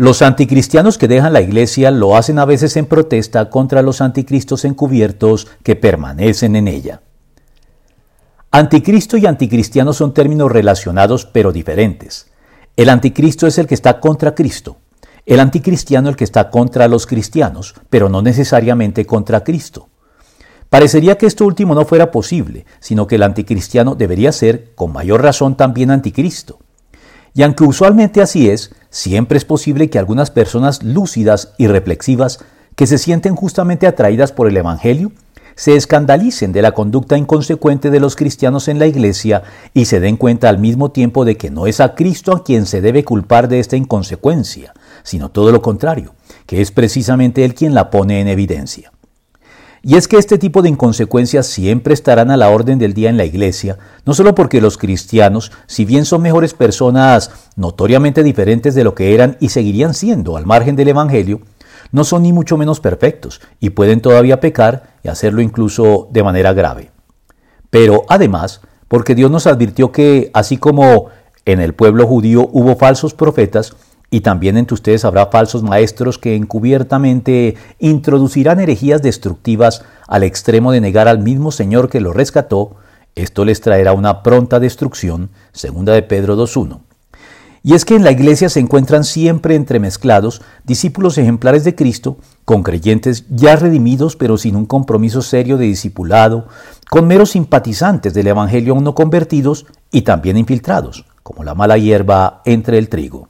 Los anticristianos que dejan la iglesia lo hacen a veces en protesta contra los anticristos encubiertos que permanecen en ella. Anticristo y anticristiano son términos relacionados pero diferentes. El anticristo es el que está contra Cristo, el anticristiano el que está contra los cristianos, pero no necesariamente contra Cristo. Parecería que esto último no fuera posible, sino que el anticristiano debería ser, con mayor razón, también anticristo. Y aunque usualmente así es, siempre es posible que algunas personas lúcidas y reflexivas que se sienten justamente atraídas por el Evangelio se escandalicen de la conducta inconsecuente de los cristianos en la iglesia y se den cuenta al mismo tiempo de que no es a Cristo a quien se debe culpar de esta inconsecuencia, sino todo lo contrario, que es precisamente Él quien la pone en evidencia. Y es que este tipo de inconsecuencias siempre estarán a la orden del día en la iglesia, no solo porque los cristianos, si bien son mejores personas notoriamente diferentes de lo que eran y seguirían siendo al margen del Evangelio, no son ni mucho menos perfectos y pueden todavía pecar y hacerlo incluso de manera grave. Pero además, porque Dios nos advirtió que así como en el pueblo judío hubo falsos profetas, y también entre ustedes habrá falsos maestros que encubiertamente introducirán herejías destructivas al extremo de negar al mismo Señor que lo rescató. Esto les traerá una pronta destrucción, segunda de Pedro 2.1. Y es que en la iglesia se encuentran siempre entremezclados discípulos ejemplares de Cristo, con creyentes ya redimidos pero sin un compromiso serio de discipulado, con meros simpatizantes del Evangelio aún no convertidos y también infiltrados, como la mala hierba entre el trigo.